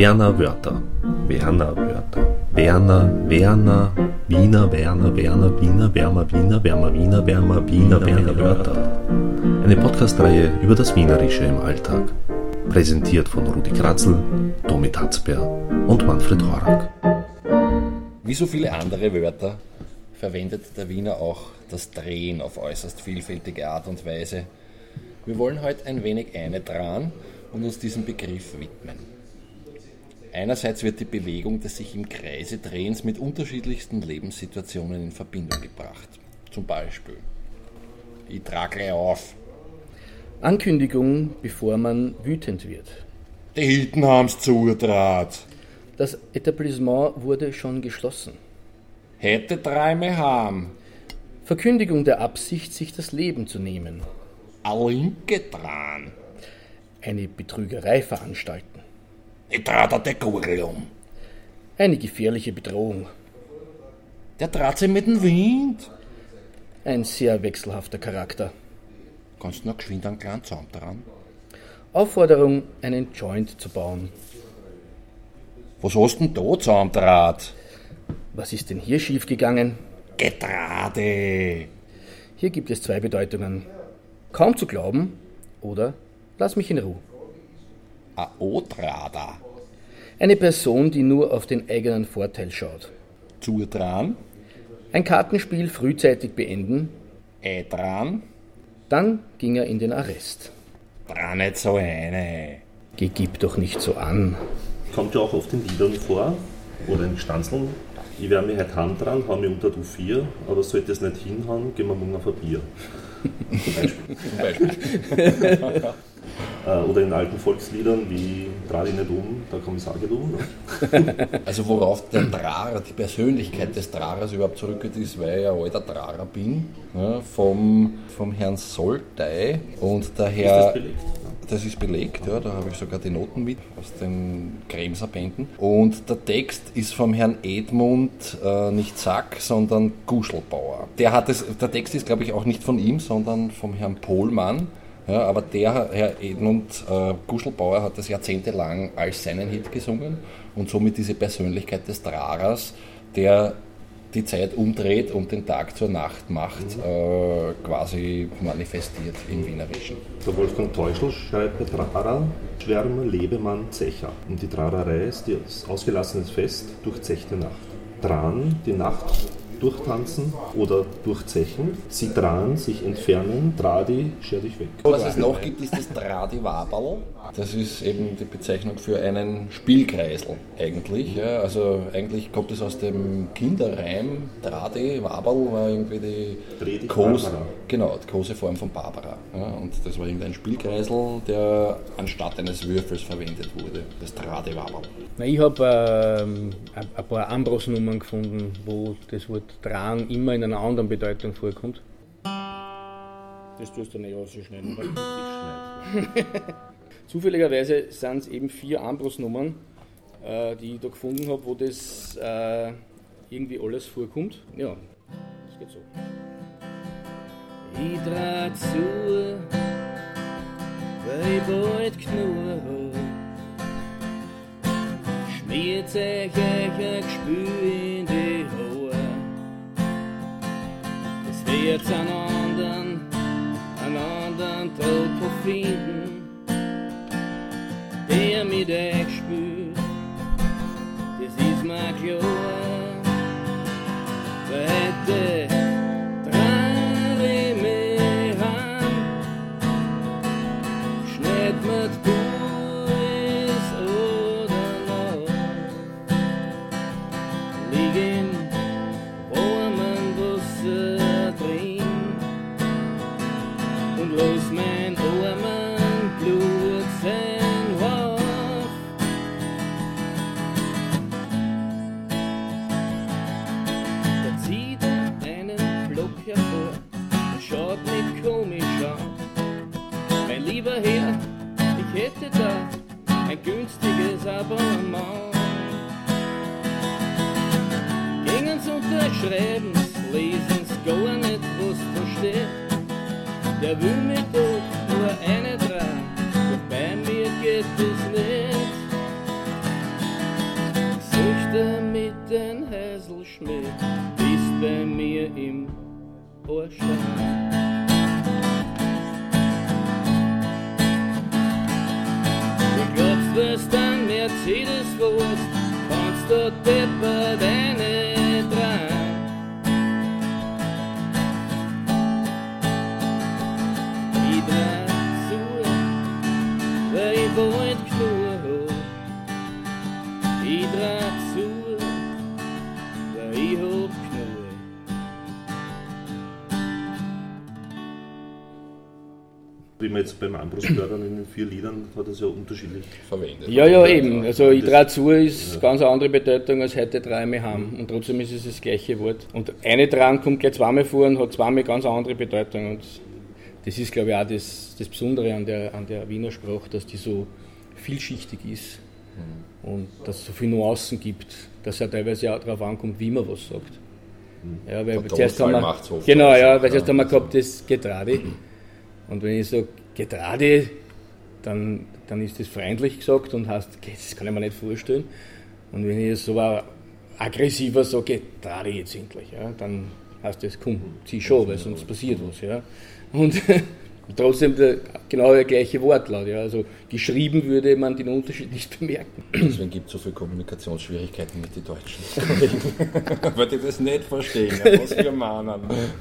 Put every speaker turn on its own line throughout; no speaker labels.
Werner Wörter. Werner Wörter. Werner, Werner, Wiener, Werner, Werner, Wiener, Wärmer, Wiener, Wärmer, Wiener, Wärmer, Wiener, Werner Wörter. Eine Podcastreihe über das Wienerische im Alltag. Präsentiert von Rudi Kratzel, Tommy Tatzberg und Manfred Horak.
Wie so viele andere Wörter verwendet der Wiener auch das Drehen auf äußerst vielfältige Art und Weise. Wir wollen heute ein wenig eine dran und uns diesem Begriff widmen. Einerseits wird die Bewegung des sich im Kreise Drehens mit unterschiedlichsten Lebenssituationen in Verbindung gebracht. Zum Beispiel, ich trage gleich auf.
Ankündigung, bevor man wütend wird.
Die Hilton haben's zutrat.
Das Etablissement wurde schon geschlossen.
Hätte Träume haben.
Verkündigung der Absicht, sich das Leben zu nehmen.
A linke dran.
Eine Betrügerei veranstalten.
Ich trat der Gurgel um.
Eine gefährliche Bedrohung.
Der trat sie mit dem Wind.
Ein sehr wechselhafter Charakter.
Kannst du noch geschwind einen kleinen Zaum dran?
Aufforderung, einen Joint zu bauen.
Was hast denn da Zaumdraht?
Was ist denn hier schiefgegangen?
Getrade.
Hier gibt es zwei Bedeutungen. Kaum zu glauben oder lass mich in Ruhe.
A Otrada.
Eine Person, die nur auf den eigenen Vorteil schaut.
Zutran.
Ein Kartenspiel frühzeitig beenden,
Eitran.
dann ging er in den Arrest.
Dran nicht so eine.
Geh, gib doch nicht so an.
Kommt ja auch oft in Liedern vor oder in Stanzeln. Ich werde mich heute heim dran, hau mich unter du vier, aber sollte es nicht hinhauen, gehen wir morgen auf ein Bier. Zum Beispiel.
Zum Beispiel.
Äh, Oder in alten Volksliedern wie Dreh dich nicht um, ich auch nicht um. Ne?
Also worauf der Drarer, die Persönlichkeit des Drarers überhaupt zurückgeht, ist, weil ich ein alter Drarer bin, ja, vom, vom Herrn Soltei und der Herr...
Ist das belegt?
Das ist belegt, ja, da habe ich sogar die Noten mit aus den Kremser Bänden. Und der Text ist vom Herrn Edmund äh, nicht Sack, sondern Guschelbauer. Der, hat es, der Text ist, glaube ich, auch nicht von ihm, sondern vom Herrn Pohlmann. Ja, aber der Herr Edmund äh, Guschelbauer hat das jahrzehntelang als seinen Hit gesungen und somit diese Persönlichkeit des Drarers, der die Zeit umdreht und den Tag zur Nacht macht, äh, quasi manifestiert im Wienerischen.
Der Wolfgang Teuschel schreibt bei Drara, Schwärmer, Lebemann, Zecher. Und die Drarerei ist die ausgelassenes Fest, durchzechte Nacht. Dran, die Nacht durchtanzen oder durchzechen. Sie dran, sich entfernen, Dradi, scher dich weg.
Was es noch gibt, ist das Dradi-Waberl. Das ist eben die Bezeichnung für einen Spielkreisel eigentlich. Ja. Also eigentlich kommt es aus dem Kinderreim. Dradi, Waberl war irgendwie die
dich,
große, genau, die große Form von Barbara. Ja. Und das war irgendein Spielkreisel, der anstatt eines Würfels verwendet wurde. Das Dradi-Waberl.
Na, ich habe ähm, ein, paar Ambros-Nummern gefunden, wo das Wort Dran immer in einer anderen Bedeutung vorkommt. Das tust du nicht rausschneiden. weil- Zufälligerweise sind es eben vier Ambros-Nummern, äh, die ich da gefunden habe, wo das äh, irgendwie alles vorkommt. Ja, das geht so. Ich draht zu, weil ich bald genug hab. Schmiert euch ein Gespür in die Haare. Es wird einen anderen, einen anderen Topo finden, der mit euch spürt. Das ist mir klar. Weil schreibens, lesens, gar nicht was versteht. Der will mich doch nur eine dran, doch bei mir geht es nicht. Süchte mit den Häselschmied, bist bei mir im Ohrstein. Du glaubst, dass dein Mercedes warst, kannst du deppert ein. Zu, weil ich hab genug.
Wie man jetzt beim Ambros gehört hat, in den vier Liedern hat er es ja unterschiedlich.
Verwendet.
Ja, ja, eben. Also ich
Das-
trage zu ist ganz eine andere Bedeutung als heute drei wir haben. Und trotzdem ist es das gleiche Wort. Und eine dran kommt gleich zweimal vor und hat zweimal ganz eine andere Bedeutung. Und das ist, glaube ich, auch das, das Besondere an der, an der Wiener Sprache, dass die so vielschichtig ist und dass es so viele Nuancen gibt, dass er teilweise auch darauf ankommt, wie man was sagt. Ja, weil
Der
zuerst haben wir, genau, ja,
ja.
weil zuerst haben wir gehabt das Getrade. Und wenn ich sage Getrade, dann, dann ist das freundlich gesagt und heißt, das kann ich mir nicht vorstellen. Und wenn ich so ein aggressiver sage, Getrade jetzt endlich, ja, dann heißt das, komm, zieh schon, weil sonst passiert was. Ja. Und trotzdem der, genau der gleiche Wortlaut. Ja. Also geschrieben würde man den Unterschied nicht bemerken.
Deswegen gibt es so viele Kommunikationsschwierigkeiten mit den Deutschen. Weil die das nicht verstehen, was wir meinen.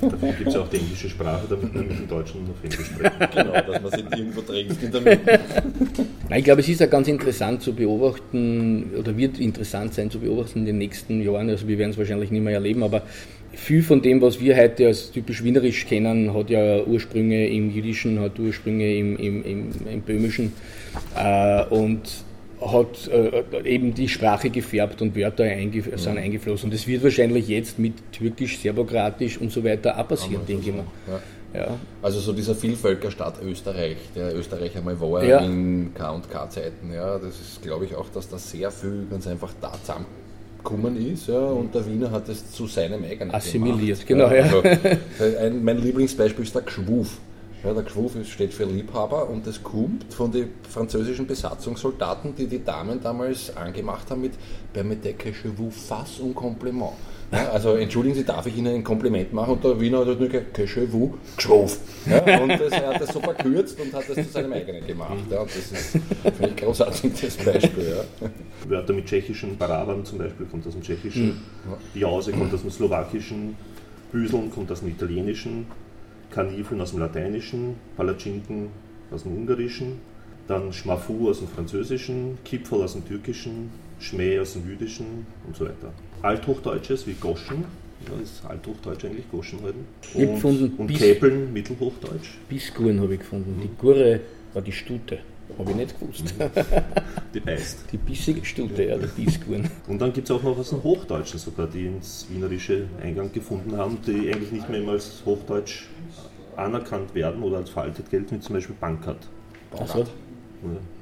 Dafür gibt es auch die englische Sprache, damit man mit den Deutschen auf Englisch sprechen.
Genau, dass man sich irgendwo trägt in der Mitte.
Nein, Ich glaube, es ist ja ganz interessant zu beobachten, oder wird interessant sein zu beobachten in den nächsten Jahren. Also wir werden es wahrscheinlich nicht mehr erleben, aber viel von dem, was wir heute als typisch wienerisch kennen, hat ja Ursprünge im Jüdischen, hat Ursprünge im, im, im, im Böhmischen äh, und hat äh, eben die Sprache gefärbt und Wörter eingef sind eingeflossen. Und das wird wahrscheinlich jetzt mit Türkisch, Serbokratisch und so weiter auch passieren, denke ich mal.
Ja.
Ja.
Also so dieser Vielvölkerstaat Österreich, der Österreich einmal war
Ja.
in K- und K-Zeiten, ja, das ist glaube ich auch, dass da sehr viel ganz einfach da zusammengekommen ist, ja, und der Wiener hat es zu seinem eigenen
Assimiliert,
gemacht.
genau, ja.
Also, ein, mein Lieblingsbeispiel ist der Gschwuf. Ja, der Gschwuf steht für Liebhaber und das kommt von den französischen Besatzungssoldaten, die die Damen damals angemacht haben mit Permettez que je vous fasse un compliment. Ja, also entschuldigen Sie, darf ich Ihnen ein Kompliment machen? Und der Wiener hat nur gesagt, que je vous. Ja, und das, er hat das so verkürzt und hat das zu seinem eigenen gemacht. Ja, und das ist, finde ich, großartig, das Beispiel. Ja.
Wörter mit tschechischen Baraban zum Beispiel kommt aus dem Tschechischen, Jause kommt aus dem Slowakischen, Büseln kommt aus dem Italienischen, Kaniveln aus dem Lateinischen, Palatschinken aus dem Ungarischen, dann Schmafu aus dem Französischen, Kipferl aus dem Türkischen, Schmäh aus dem Jüdischen und so weiter. Althochdeutsches wie Goschen, ja, ist Althochdeutsch eigentlich Goschen halten.
Hab gefunden,
und
bis-
Käpeln, Mittelhochdeutsch.
Bissguren habe ich gefunden. Die Gurre war die Stute. Habe ich nicht gewusst.
Die beißt.
Die bissige Stute, ja, die Bissguren.
Und dann gibt es auch noch aus dem Hochdeutschen sogar, die ins Wienerische Eingang gefunden haben, die eigentlich nicht mehr immer als Hochdeutsch anerkannt werden oder als veraltet gelten, wie zum Beispiel Bankert.
Achso,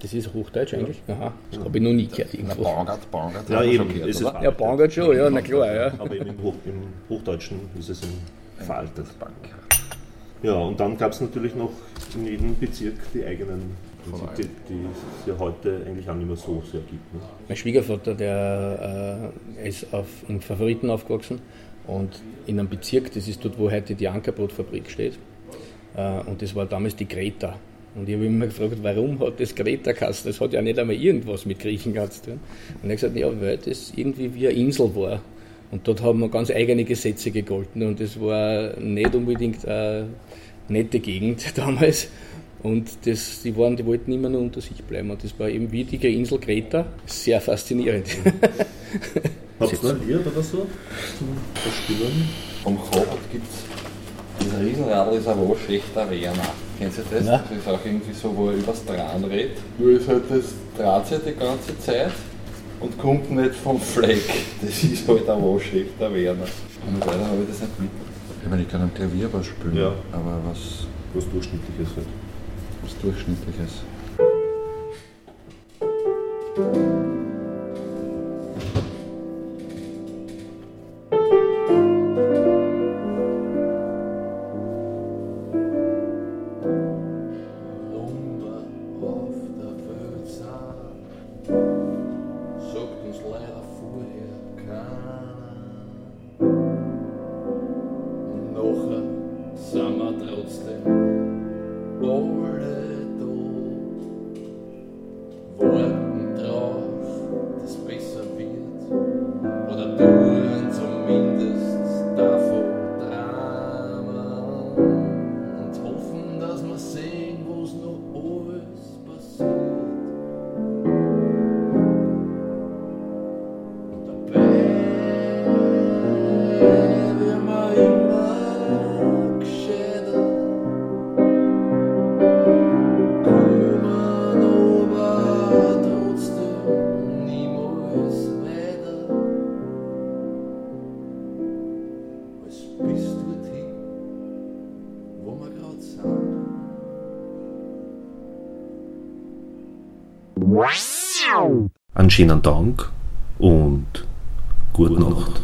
das ist Hochdeutsch eigentlich? Aha, das habe ich noch nie gehört
Na,
irgendwo.
Bangert, Bangert,
Ja, eben,
schon gehört,
es ist.
Ja, Bangert schon, ja, na klar, ja.
Aber eben im, Hoch, im Hochdeutschen ist es ein veraltet. Ja, und dann gab es natürlich noch in jedem Bezirk die eigenen, die, die es ja heute eigentlich auch nicht mehr so sehr gibt. Ne?
Mein Schwiegervater, der äh, ist auf, in Favoriten aufgewachsen und in einem Bezirk, das ist dort, wo heute die Ankerbrotfabrik steht. Äh, und das war damals die Greta. Und ich habe immer gefragt, warum hat das Greta geheißen? Das hat ja nicht einmal irgendwas mit Griechenland zu tun. Und er hat gesagt, ja, weil das irgendwie wie eine Insel war. Und dort haben wir ganz eigene Gesetze gegolten und das war nicht unbedingt eine nette Gegend damals. Und das, die, waren, die wollten immer nur unter sich bleiben. Und das war eben wie die Insel Kreta. Sehr faszinierend.
Habt ihr ein Lied oder so zum Verspüren?
Vom Haupt gibt es, dieser Riesenradl ist aber auch schlechter Werner. Kennst du das?
Nein.
Das ist auch irgendwie so, wo er übers Dran redet. Nur ist halt das dreht sich die ganze Zeit und kommt nicht vom Fleck. Das ist halt ein waschechter Werner. Und weiter habe ich das nicht mit. Ich meine, ich kann am Klavier was spielen,
Ja.
aber was,
Was Durchschnittliches halt.
was Durchschnittliches.
Schönen Dank und gute Nacht.